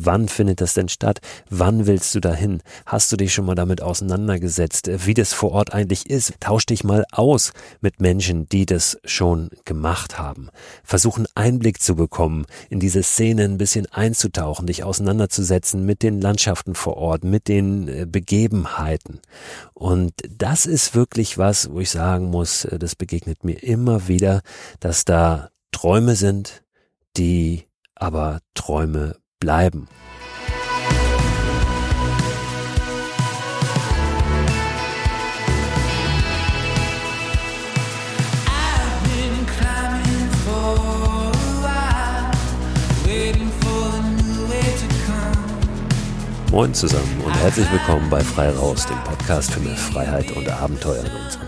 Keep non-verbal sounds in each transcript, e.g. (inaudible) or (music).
Wann findet das denn statt? Wann willst du dahin? Hast du dich schon mal damit auseinandergesetzt, wie das vor Ort eigentlich ist? Tausch dich mal aus mit Menschen, die das schon gemacht haben. Versuchen Einblick zu bekommen, in diese Szene ein bisschen einzutauchen, dich auseinanderzusetzen mit den Landschaften vor Ort, mit den äh, Begebenheiten. Und das ist wirklich was, wo ich sagen muss, äh, das begegnet mir immer wieder, dass da Träume sind, die aber Träume bleiben. Moin zusammen und herzlich willkommen bei Frei Raus, dem Podcast für mehr Freiheit und Abenteuer in unserem.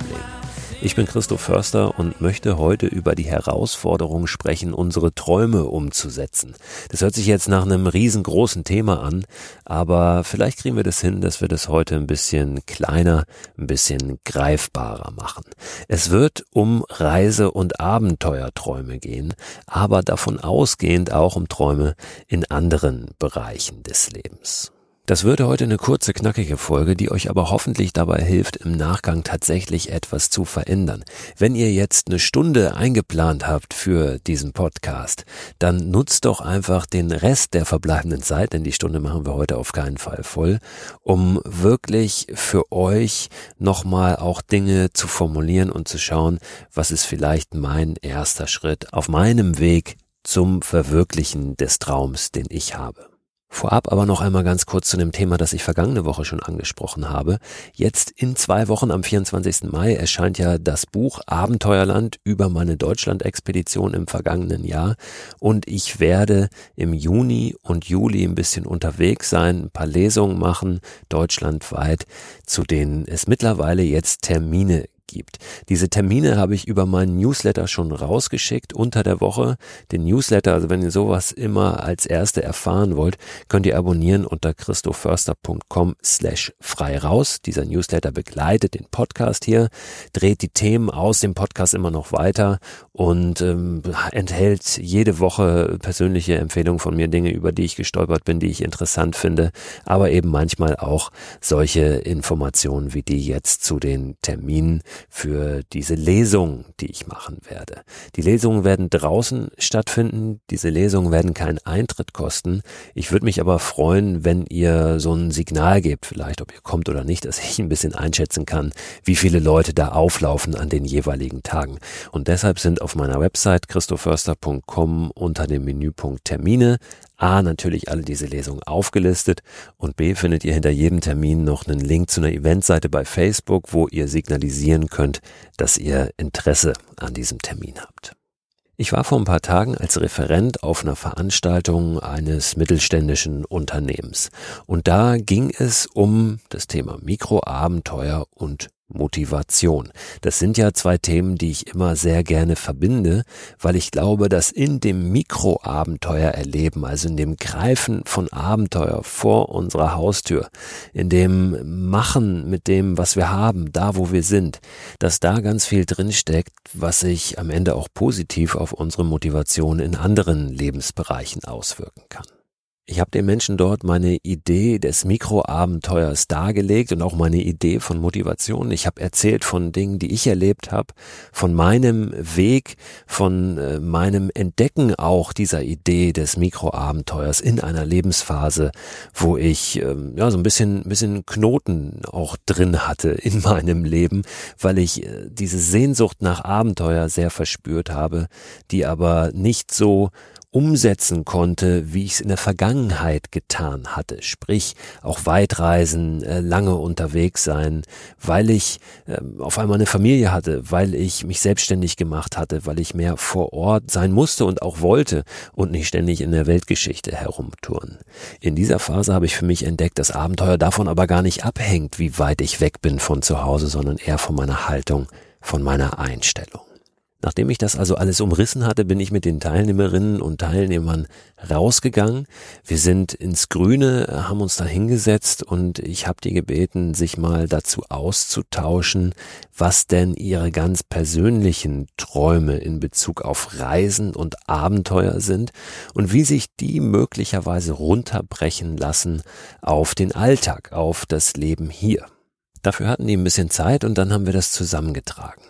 Ich bin Christoph Förster und möchte heute über die Herausforderung sprechen, unsere Träume umzusetzen. Das hört sich jetzt nach einem riesengroßen Thema an, aber vielleicht kriegen wir das hin, dass wir das heute ein bisschen kleiner, ein bisschen greifbarer machen. Es wird um Reise- und Abenteuerträume gehen, aber davon ausgehend auch um Träume in anderen Bereichen des Lebens. Das würde heute eine kurze, knackige Folge, die euch aber hoffentlich dabei hilft, im Nachgang tatsächlich etwas zu verändern. Wenn ihr jetzt eine Stunde eingeplant habt für diesen Podcast, dann nutzt doch einfach den Rest der verbleibenden Zeit, denn die Stunde machen wir heute auf keinen Fall voll, um wirklich für euch nochmal auch Dinge zu formulieren und zu schauen, was ist vielleicht mein erster Schritt auf meinem Weg zum Verwirklichen des Traums, den ich habe. Vorab aber noch einmal ganz kurz zu dem Thema, das ich vergangene Woche schon angesprochen habe. Jetzt in zwei Wochen am 24. Mai erscheint ja das Buch Abenteuerland über meine Deutschland-Expedition im vergangenen Jahr und ich werde im Juni und Juli ein bisschen unterwegs sein, ein paar Lesungen machen, deutschlandweit, zu denen es mittlerweile jetzt Termine gibt. Diese Termine habe ich über meinen Newsletter schon rausgeschickt unter der Woche. Den Newsletter, also wenn ihr sowas immer als erste erfahren wollt, könnt ihr abonnieren unter christoförster.com slash frei raus. Dieser Newsletter begleitet den Podcast hier, dreht die Themen aus dem Podcast immer noch weiter und ähm, enthält jede Woche persönliche Empfehlungen von mir, Dinge, über die ich gestolpert bin, die ich interessant finde, aber eben manchmal auch solche Informationen wie die jetzt zu den Terminen für diese Lesung, die ich machen werde. Die Lesungen werden draußen stattfinden. Diese Lesungen werden keinen Eintritt kosten. Ich würde mich aber freuen, wenn ihr so ein Signal gebt, vielleicht ob ihr kommt oder nicht, dass ich ein bisschen einschätzen kann, wie viele Leute da auflaufen an den jeweiligen Tagen. Und deshalb sind auf meiner Website christoförster.com unter dem Menüpunkt Termine A, natürlich alle diese Lesungen aufgelistet und B, findet ihr hinter jedem Termin noch einen Link zu einer Eventseite bei Facebook, wo ihr signalisieren könnt, dass ihr Interesse an diesem Termin habt. Ich war vor ein paar Tagen als Referent auf einer Veranstaltung eines mittelständischen Unternehmens und da ging es um das Thema Mikroabenteuer und Motivation. Das sind ja zwei Themen, die ich immer sehr gerne verbinde, weil ich glaube, dass in dem Mikroabenteuer erleben, also in dem Greifen von Abenteuer vor unserer Haustür, in dem Machen mit dem, was wir haben, da wo wir sind, dass da ganz viel drinsteckt, was sich am Ende auch positiv auf unsere Motivation in anderen Lebensbereichen auswirken kann. Ich habe den Menschen dort meine Idee des Mikroabenteuers dargelegt und auch meine Idee von Motivation. Ich habe erzählt von Dingen, die ich erlebt habe, von meinem Weg, von äh, meinem Entdecken auch dieser Idee des Mikroabenteuers in einer Lebensphase, wo ich ähm, ja so ein bisschen, bisschen Knoten auch drin hatte in (laughs) meinem Leben, weil ich äh, diese Sehnsucht nach Abenteuer sehr verspürt habe, die aber nicht so umsetzen konnte, wie ich es in der Vergangenheit getan hatte. Sprich, auch Weitreisen, äh, lange unterwegs sein, weil ich äh, auf einmal eine Familie hatte, weil ich mich selbstständig gemacht hatte, weil ich mehr vor Ort sein musste und auch wollte und nicht ständig in der Weltgeschichte herumtouren. In dieser Phase habe ich für mich entdeckt, dass Abenteuer davon aber gar nicht abhängt, wie weit ich weg bin von zu Hause, sondern eher von meiner Haltung, von meiner Einstellung. Nachdem ich das also alles umrissen hatte, bin ich mit den Teilnehmerinnen und Teilnehmern rausgegangen. Wir sind ins Grüne, haben uns da hingesetzt und ich habe die gebeten, sich mal dazu auszutauschen, was denn ihre ganz persönlichen Träume in Bezug auf Reisen und Abenteuer sind und wie sich die möglicherweise runterbrechen lassen auf den Alltag, auf das Leben hier. Dafür hatten die ein bisschen Zeit und dann haben wir das zusammengetragen.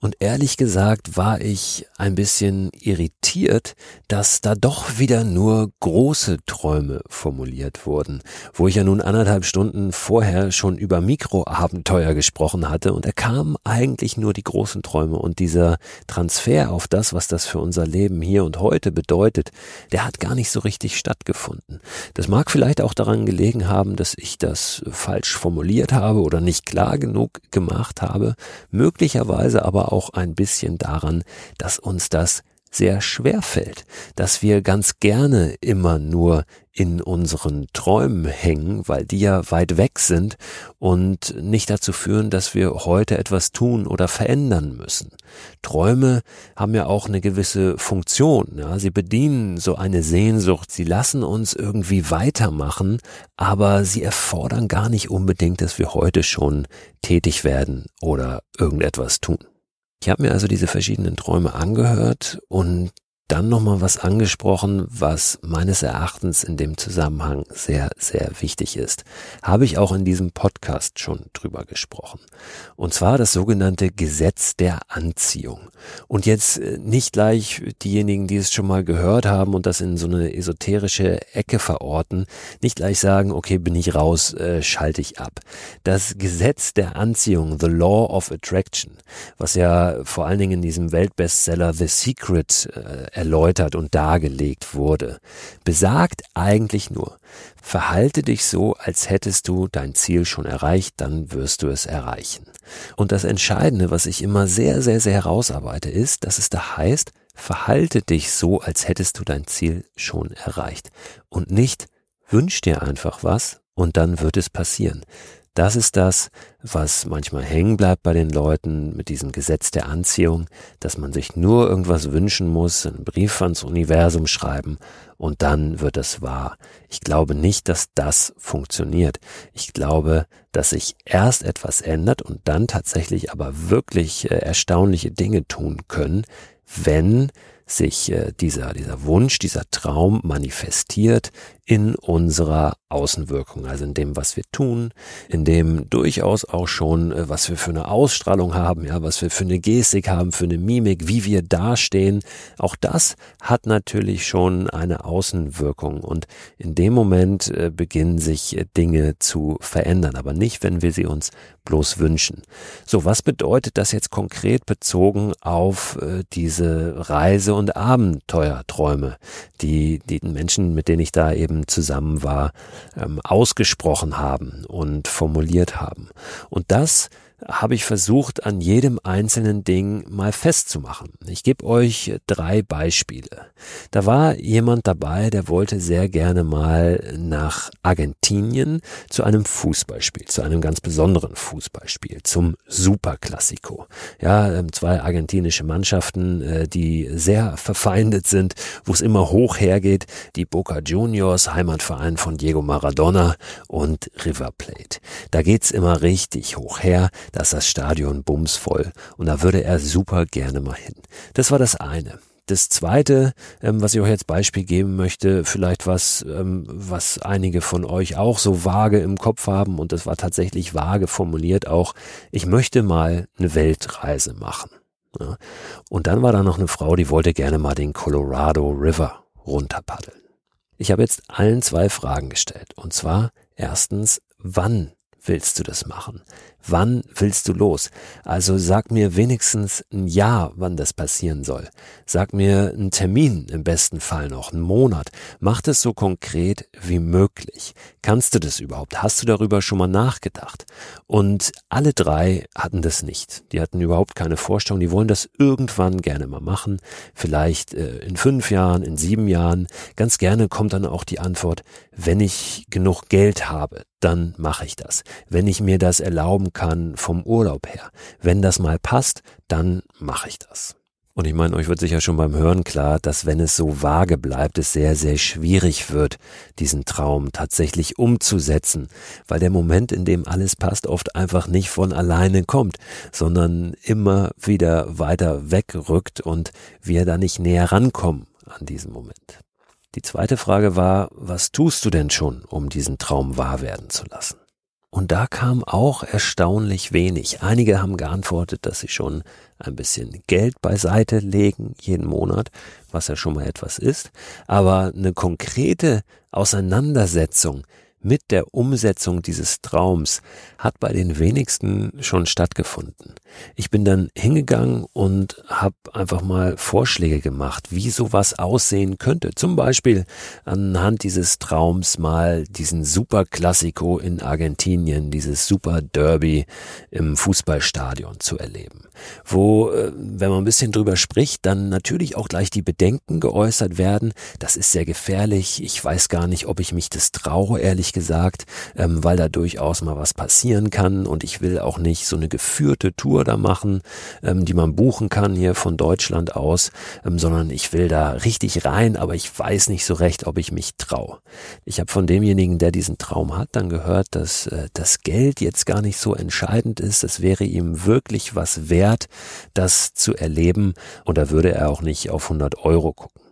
Und ehrlich gesagt war ich ein bisschen irritiert, dass da doch wieder nur große Träume formuliert wurden, wo ich ja nun anderthalb Stunden vorher schon über Mikroabenteuer gesprochen hatte und er kam eigentlich nur die großen Träume und dieser Transfer auf das, was das für unser Leben hier und heute bedeutet, der hat gar nicht so richtig stattgefunden. Das mag vielleicht auch daran gelegen haben, dass ich das falsch formuliert habe oder nicht klar genug gemacht habe, möglicherweise aber auch ein bisschen daran, dass uns das sehr schwer fällt, dass wir ganz gerne immer nur in unseren Träumen hängen, weil die ja weit weg sind und nicht dazu führen, dass wir heute etwas tun oder verändern müssen. Träume haben ja auch eine gewisse Funktion. Ja? Sie bedienen so eine Sehnsucht. Sie lassen uns irgendwie weitermachen, aber sie erfordern gar nicht unbedingt, dass wir heute schon tätig werden oder irgendetwas tun. Ich habe mir also diese verschiedenen Träume angehört und dann nochmal was angesprochen, was meines Erachtens in dem Zusammenhang sehr, sehr wichtig ist. Habe ich auch in diesem Podcast schon drüber gesprochen. Und zwar das sogenannte Gesetz der Anziehung. Und jetzt äh, nicht gleich diejenigen, die es schon mal gehört haben und das in so eine esoterische Ecke verorten, nicht gleich sagen, okay, bin ich raus, äh, schalte ich ab. Das Gesetz der Anziehung, The Law of Attraction, was ja vor allen Dingen in diesem Weltbestseller The Secret äh, erläutert und dargelegt wurde, besagt eigentlich nur, verhalte dich so, als hättest du dein Ziel schon erreicht, dann wirst du es erreichen. Und das Entscheidende, was ich immer sehr, sehr, sehr herausarbeite, ist, dass es da heißt, verhalte dich so, als hättest du dein Ziel schon erreicht. Und nicht wünsch dir einfach was und dann wird es passieren. Das ist das, was manchmal hängen bleibt bei den Leuten mit diesem Gesetz der Anziehung, dass man sich nur irgendwas wünschen muss, einen Brief ans Universum schreiben und dann wird es wahr. Ich glaube nicht, dass das funktioniert. Ich glaube, dass sich erst etwas ändert und dann tatsächlich aber wirklich äh, erstaunliche Dinge tun können, wenn sich äh, dieser, dieser Wunsch, dieser Traum manifestiert in unserer Außenwirkung, also in dem, was wir tun, in dem durchaus auch schon, äh, was wir für eine Ausstrahlung haben, ja, was wir für eine Gestik haben, für eine Mimik, wie wir dastehen. Auch das hat natürlich schon eine Außenwirkung und in dem Moment äh, beginnen sich äh, Dinge zu verändern, aber nicht, wenn wir sie uns bloß wünschen. So, was bedeutet das jetzt konkret bezogen auf äh, diese Reise- und Abenteuerträume, die die Menschen, mit denen ich da eben zusammen war, ähm, ausgesprochen haben und formuliert haben. Und das habe ich versucht, an jedem einzelnen Ding mal festzumachen. Ich gebe euch drei Beispiele. Da war jemand dabei, der wollte sehr gerne mal nach Argentinien zu einem Fußballspiel, zu einem ganz besonderen Fußballspiel, zum Superklassiko. Ja, ähm, zwei argentinische Mannschaften, äh, die sehr verfeindet sind, wo es immer hoch hergeht, die Boca Juniors, Heimatverein von Diego Maradona und River Plate. Da geht's immer richtig hoch her da ist das Stadion bumsvoll und da würde er super gerne mal hin. Das war das eine. Das zweite, ähm, was ich euch als Beispiel geben möchte, vielleicht was, ähm, was einige von euch auch so vage im Kopf haben und das war tatsächlich vage formuliert auch, ich möchte mal eine Weltreise machen. Ja. Und dann war da noch eine Frau, die wollte gerne mal den Colorado River runterpaddeln. Ich habe jetzt allen zwei Fragen gestellt. Und zwar erstens, wann willst du das machen? Wann willst du los? Also sag mir wenigstens ein Jahr, wann das passieren soll. Sag mir einen Termin, im besten Fall noch, einen Monat. Mach das so konkret wie möglich. Kannst du das überhaupt? Hast du darüber schon mal nachgedacht? Und alle drei hatten das nicht. Die hatten überhaupt keine Vorstellung. Die wollen das irgendwann gerne mal machen. Vielleicht äh, in fünf Jahren, in sieben Jahren. Ganz gerne kommt dann auch die Antwort, wenn ich genug Geld habe, dann mache ich das. Wenn ich mir das erlauben kann vom Urlaub her. Wenn das mal passt, dann mache ich das. Und ich meine, euch wird sicher schon beim Hören klar, dass wenn es so vage bleibt, es sehr, sehr schwierig wird, diesen Traum tatsächlich umzusetzen, weil der Moment, in dem alles passt, oft einfach nicht von alleine kommt, sondern immer wieder weiter wegrückt und wir da nicht näher rankommen an diesen Moment. Die zweite Frage war, was tust du denn schon, um diesen Traum wahr werden zu lassen? Und da kam auch erstaunlich wenig. Einige haben geantwortet, dass sie schon ein bisschen Geld beiseite legen jeden Monat, was ja schon mal etwas ist. Aber eine konkrete Auseinandersetzung mit der Umsetzung dieses Traums hat bei den wenigsten schon stattgefunden. Ich bin dann hingegangen und habe einfach mal Vorschläge gemacht, wie sowas aussehen könnte. Zum Beispiel anhand dieses Traums mal diesen Super Classico in Argentinien, dieses Super Derby im Fußballstadion zu erleben. Wo, äh, wenn man ein bisschen drüber spricht, dann natürlich auch gleich die Bedenken geäußert werden. Das ist sehr gefährlich. Ich weiß gar nicht, ob ich mich das traue, ehrlich gesagt, ähm, weil da durchaus mal was passieren kann und ich will auch nicht so eine geführte Tour da machen, ähm, die man buchen kann hier von Deutschland aus, ähm, sondern ich will da richtig rein, aber ich weiß nicht so recht, ob ich mich traue. Ich habe von demjenigen, der diesen Traum hat, dann gehört, dass äh, das Geld jetzt gar nicht so entscheidend ist. Es wäre ihm wirklich was wert, das zu erleben und da würde er auch nicht auf 100 Euro gucken.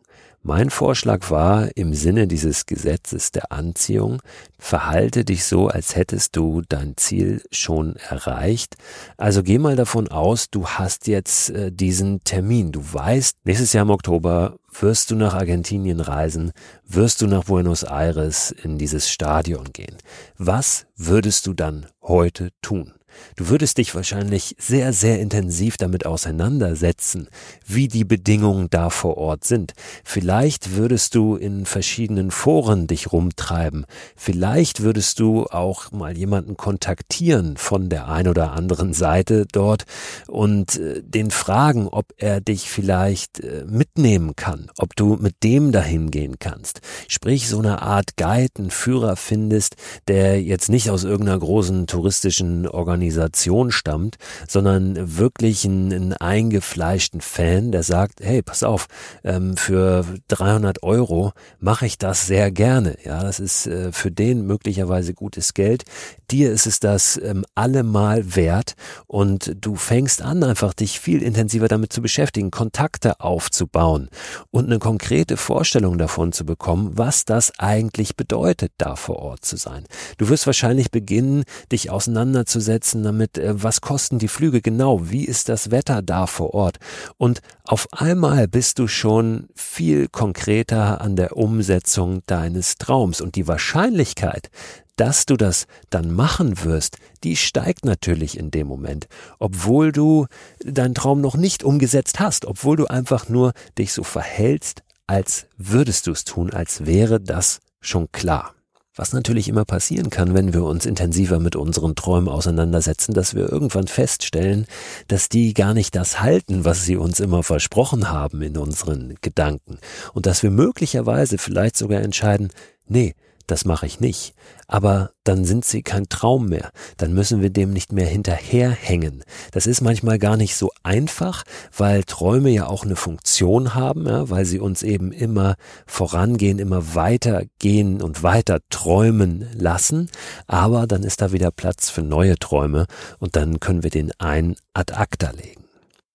Mein Vorschlag war im Sinne dieses Gesetzes der Anziehung, verhalte dich so, als hättest du dein Ziel schon erreicht. Also geh mal davon aus, du hast jetzt äh, diesen Termin. Du weißt, nächstes Jahr im Oktober wirst du nach Argentinien reisen, wirst du nach Buenos Aires in dieses Stadion gehen. Was würdest du dann heute tun? Du würdest dich wahrscheinlich sehr, sehr intensiv damit auseinandersetzen, wie die Bedingungen da vor Ort sind. Vielleicht würdest du in verschiedenen Foren dich rumtreiben. Vielleicht würdest du auch mal jemanden kontaktieren von der ein oder anderen Seite dort und äh, den fragen, ob er dich vielleicht äh, mitnehmen kann, ob du mit dem dahin gehen kannst. Sprich, so eine Art Guide, einen Führer findest, der jetzt nicht aus irgendeiner großen touristischen Organisation Organisation stammt, sondern wirklich einen, einen eingefleischten Fan, der sagt, hey, pass auf, ähm, für 300 Euro mache ich das sehr gerne. Ja, das ist äh, für den möglicherweise gutes Geld. Dir ist es das ähm, allemal wert und du fängst an, einfach dich viel intensiver damit zu beschäftigen, Kontakte aufzubauen und eine konkrete Vorstellung davon zu bekommen, was das eigentlich bedeutet, da vor Ort zu sein. Du wirst wahrscheinlich beginnen, dich auseinanderzusetzen setzen damit, äh, was kosten die Flüge genau, wie ist das Wetter da vor Ort. Und auf einmal bist du schon viel konkreter an der Umsetzung deines Traums. Und die Wahrscheinlichkeit, dass du das dann machen wirst, die steigt natürlich in dem Moment, obwohl du deinen Traum noch nicht umgesetzt hast, obwohl du einfach nur dich so verhältst, als würdest du es tun, als wäre das schon klar. Was natürlich immer passieren kann, wenn wir uns intensiver mit unseren Träumen auseinandersetzen, dass wir irgendwann feststellen, dass die gar nicht das halten, was sie uns immer versprochen haben in unseren Gedanken. Und dass wir möglicherweise vielleicht sogar entscheiden, nee, das mache ich nicht. Aber dann sind sie kein Traum mehr. Dann müssen wir dem nicht mehr hinterherhängen. Das ist manchmal gar nicht so einfach, weil Träume ja auch eine Funktion haben, ja, weil sie uns eben immer vorangehen, immer weitergehen und weiter träumen lassen. Aber dann ist da wieder Platz für neue Träume und dann können wir den ein ad acta legen.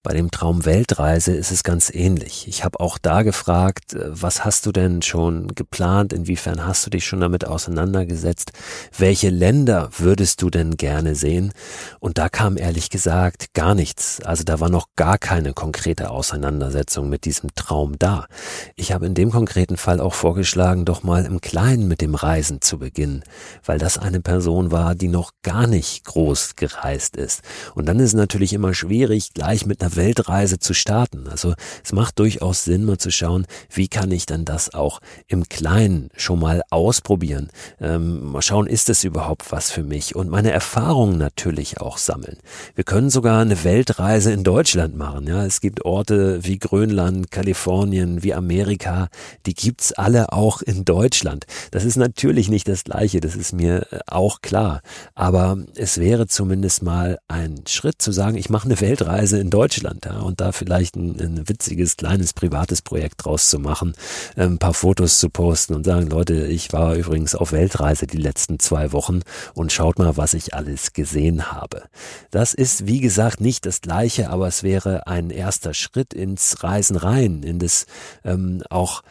Bei dem Traum Weltreise ist es ganz ähnlich. Ich habe auch da gefragt, äh, was hast du denn schon geplant? Inwiefern hast du dich schon damit auseinandergesetzt? Welche Länder würdest du denn gerne sehen? Und da kam ehrlich gesagt gar nichts. Also da war noch gar keine konkrete Auseinandersetzung mit diesem Traum da. Ich habe in dem konkreten Fall auch vorgeschlagen, doch mal im Kleinen mit dem Reisen zu beginnen, weil das eine Person war, die noch gar nicht groß gereist ist. Und dann ist es natürlich immer schwierig, gleich mit einer Weltreise zu starten. Also es macht durchaus Sinn, mal zu schauen, wie kann ich dann das auch im Kleinen schon mal ausprobieren. Ähm, mal schauen, ist es überhaupt was für mich und meine Erfahrungen natürlich auch sammeln. Wir können sogar eine Weltreise in Deutschland machen. Ja, es gibt Orte wie Grönland, Kalifornien, wie Amerika, die gibt's alle auch in Deutschland. Das ist natürlich nicht das Gleiche, das ist mir äh, auch klar. Aber es wäre zumindest mal ein Schritt zu sagen, ich mache eine Weltreise in Deutschland Deutschland ja, und da vielleicht ein, ein witziges, kleines, privates Projekt draus zu machen, ein paar Fotos zu posten und sagen, Leute, ich war übrigens auf Weltreise die letzten zwei Wochen und schaut mal, was ich alles gesehen habe. Das ist, wie gesagt, nicht das gleiche, aber es wäre ein erster Schritt ins Reisen rein, in das ähm, auch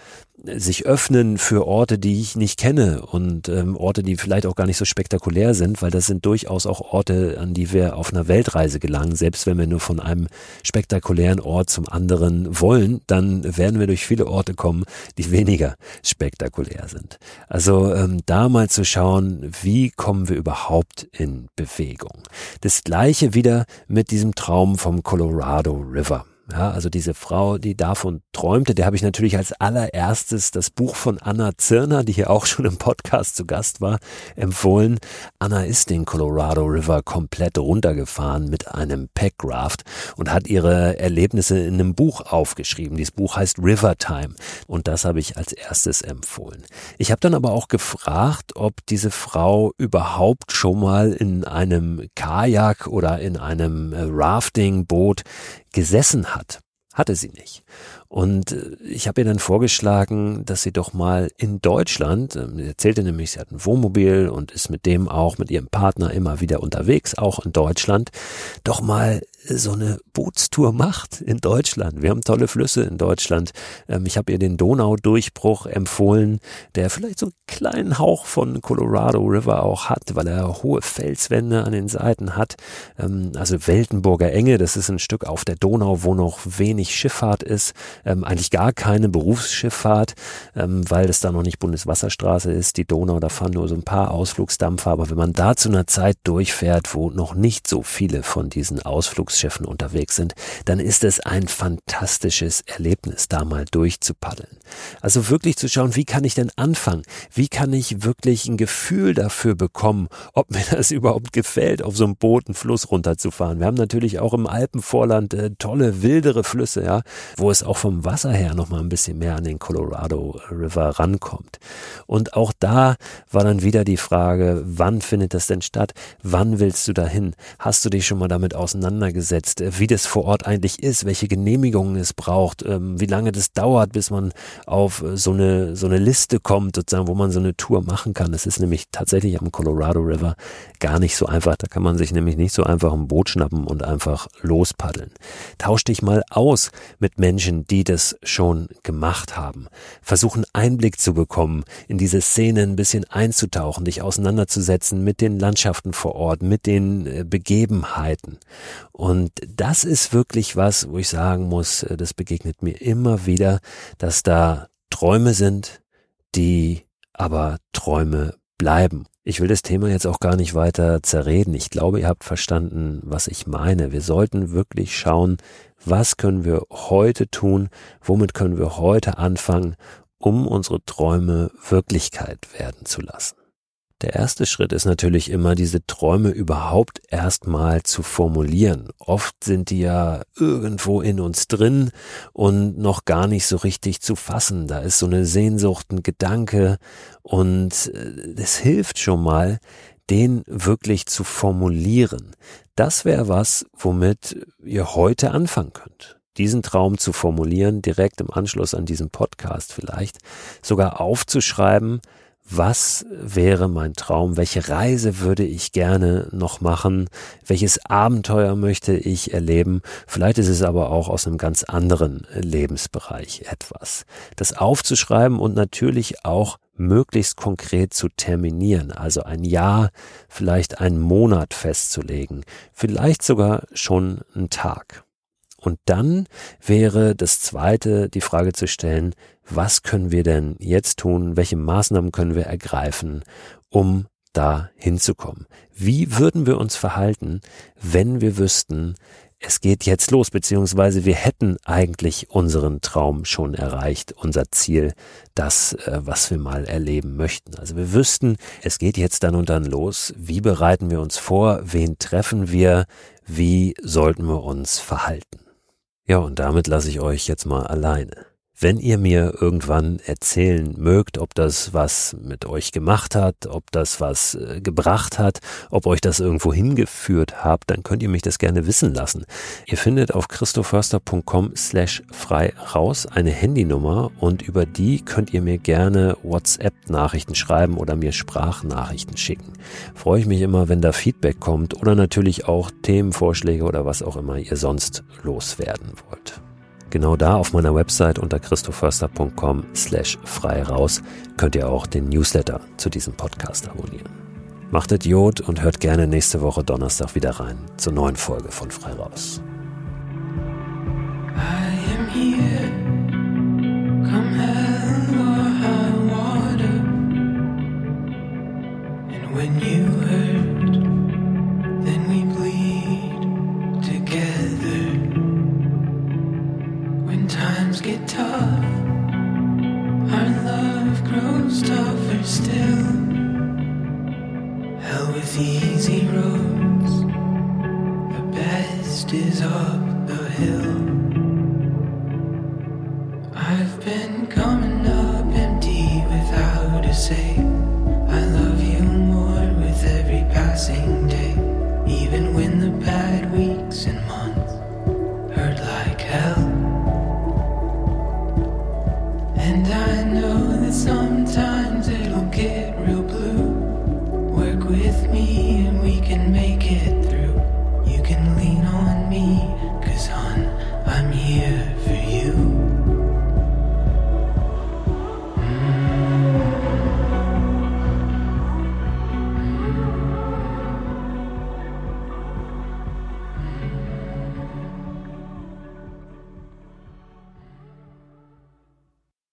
sich öffnen für Orte, die ich nicht kenne und ähm, Orte, die vielleicht auch gar nicht so spektakulär sind, weil das sind durchaus auch Orte, an die wir auf einer Weltreise gelangen. Selbst wenn wir nur von einem spektakulären Ort zum anderen wollen, dann werden wir durch viele Orte kommen, die weniger spektakulär sind. Also ähm, da mal zu schauen, wie kommen wir überhaupt in Bewegung. Das gleiche wieder mit diesem Traum vom Colorado River. Ja, also diese Frau, die davon träumte, der habe ich natürlich als allererstes das Buch von Anna Zirner, die hier auch schon im Podcast zu Gast war, empfohlen. Anna ist den Colorado River komplett runtergefahren mit einem Packraft und hat ihre Erlebnisse in einem Buch aufgeschrieben. Dieses Buch heißt River Time und das habe ich als erstes empfohlen. Ich habe dann aber auch gefragt, ob diese Frau überhaupt schon mal in einem Kajak oder in einem äh, Rafting-Boot gesessen hat. Hatte sie nicht. Und äh, ich habe ihr dann vorgeschlagen, dass sie doch mal in Deutschland, ähm, sie erzählte nämlich, sie hat ein Wohnmobil und ist mit dem auch, mit ihrem Partner immer wieder unterwegs, auch in Deutschland, doch mal so eine Bootstour macht in Deutschland. Wir haben tolle Flüsse in Deutschland. Ähm, ich habe ihr den Donaudurchbruch empfohlen, der vielleicht so einen kleinen Hauch von Colorado River auch hat, weil er hohe Felswände an den Seiten hat. Ähm, also Weltenburger Enge, das ist ein Stück auf der Donau, wo noch wenig Schifffahrt ist ähm, eigentlich gar keine Berufsschifffahrt, weil es da noch nicht Bundeswasserstraße ist. Die Donau, da fahren nur so ein paar Ausflugsdampfer. Aber wenn man da zu einer Zeit durchfährt, wo noch nicht so viele von diesen Ausflugsschiffen unterwegs sind, dann ist es ein fantastisches Erlebnis, da mal durchzupaddeln. Also wirklich zu schauen, wie kann ich denn anfangen? Wie kann ich wirklich ein Gefühl dafür bekommen, ob mir (laughs) das überhaupt gefällt, auf so einem Boot einen Fluss runterzufahren? Wir haben natürlich auch im Alpenvorland äh, tolle, wildere Flüsse, ja, wo es auch vom Wasser her noch mal ein bisschen mehr an den Colorado River rankommt. Und auch da war dann wieder die Frage, wann findet das denn statt? Wann willst du dahin? Hast du dich schon mal damit auseinandergesetzt, wie das vor Ort eigentlich ist, welche Genehmigungen es braucht, ähm, wie lange das dauert, bis man auf so eine, so eine Liste kommt, sozusagen, wo man so eine Tour machen kann. Es ist nämlich tatsächlich am Colorado River gar nicht so einfach. Da kann man sich nämlich nicht so einfach ein Boot schnappen und einfach lospaddeln. Tausch dich mal aus mit Menschen, die das schon gemacht haben. Versuchen Einblick zu bekommen, in diese Szene ein bisschen einzutauchen, dich auseinanderzusetzen mit den Landschaften vor Ort, mit den äh, Begebenheiten. Das ist wirklich was, wo ich sagen muss, äh, das begegnet mir immer wieder, dass da Träume sind, die aber Träume bleiben. Ich will das Thema jetzt auch gar nicht weiter zerreden. Ich glaube, ihr habt verstanden, was ich meine. Wir sollten wirklich schauen, was können wir heute tun, womit können wir heute anfangen, um unsere Träume Wirklichkeit werden zu lassen. Der erste Schritt ist natürlich immer, diese Träume überhaupt erstmal zu formulieren. Oft sind die ja irgendwo in uns drin und noch gar nicht so richtig zu fassen. Da ist so eine Sehnsucht, ein Gedanke und äh, es hilft schon mal, den wirklich zu formulieren. Das wäre was, womit ihr heute anfangen könnt. Diesen Traum zu formulieren, direkt im Anschluss an diesen Podcast vielleicht, sogar aufzuschreiben, was wäre mein Traum, welche Reise würde ich gerne noch machen, welches Abenteuer möchte ich erleben, vielleicht ist es aber auch aus einem ganz anderen Lebensbereich etwas. Das aufzuschreiben und natürlich auch möglichst konkret zu terminieren, also ein Jahr, vielleicht einen Monat festzulegen, vielleicht sogar schon einen Tag. Und dann wäre das zweite, die Frage zu stellen, was können wir denn jetzt tun? Welche Maßnahmen können wir ergreifen, um da hinzukommen? Wie würden wir uns verhalten, wenn wir wüssten, es geht jetzt los, beziehungsweise wir hätten eigentlich unseren Traum schon erreicht, unser Ziel, das, äh, was wir mal erleben möchten. Also wir wüssten, es geht jetzt dann und dann los. Wie bereiten wir uns vor? Wen treffen wir? Wie sollten wir uns verhalten? Ja, und damit lasse ich euch jetzt mal alleine. Wenn ihr mir irgendwann erzählen mögt, ob das was mit euch gemacht hat, ob das was äh, gebracht hat, ob euch das irgendwo hingeführt habt, dann könnt ihr mich das gerne wissen lassen. Ihr findet auf christoförster.com slash frei raus eine Handynummer und über die könnt ihr mir gerne WhatsApp-Nachrichten schreiben oder mir Sprachnachrichten schicken. Freue ich mich immer, wenn da Feedback kommt oder natürlich auch Themenvorschläge oder was auch immer ihr sonst loswerden wollt. Genau da auf meiner Website unter christoförster.com slash frei raus könnt ihr auch den Newsletter zu diesem Podcast abonnieren. Macht Idiot und hört gerne nächste Woche Donnerstag wieder rein zur neuen Folge von Frei raus.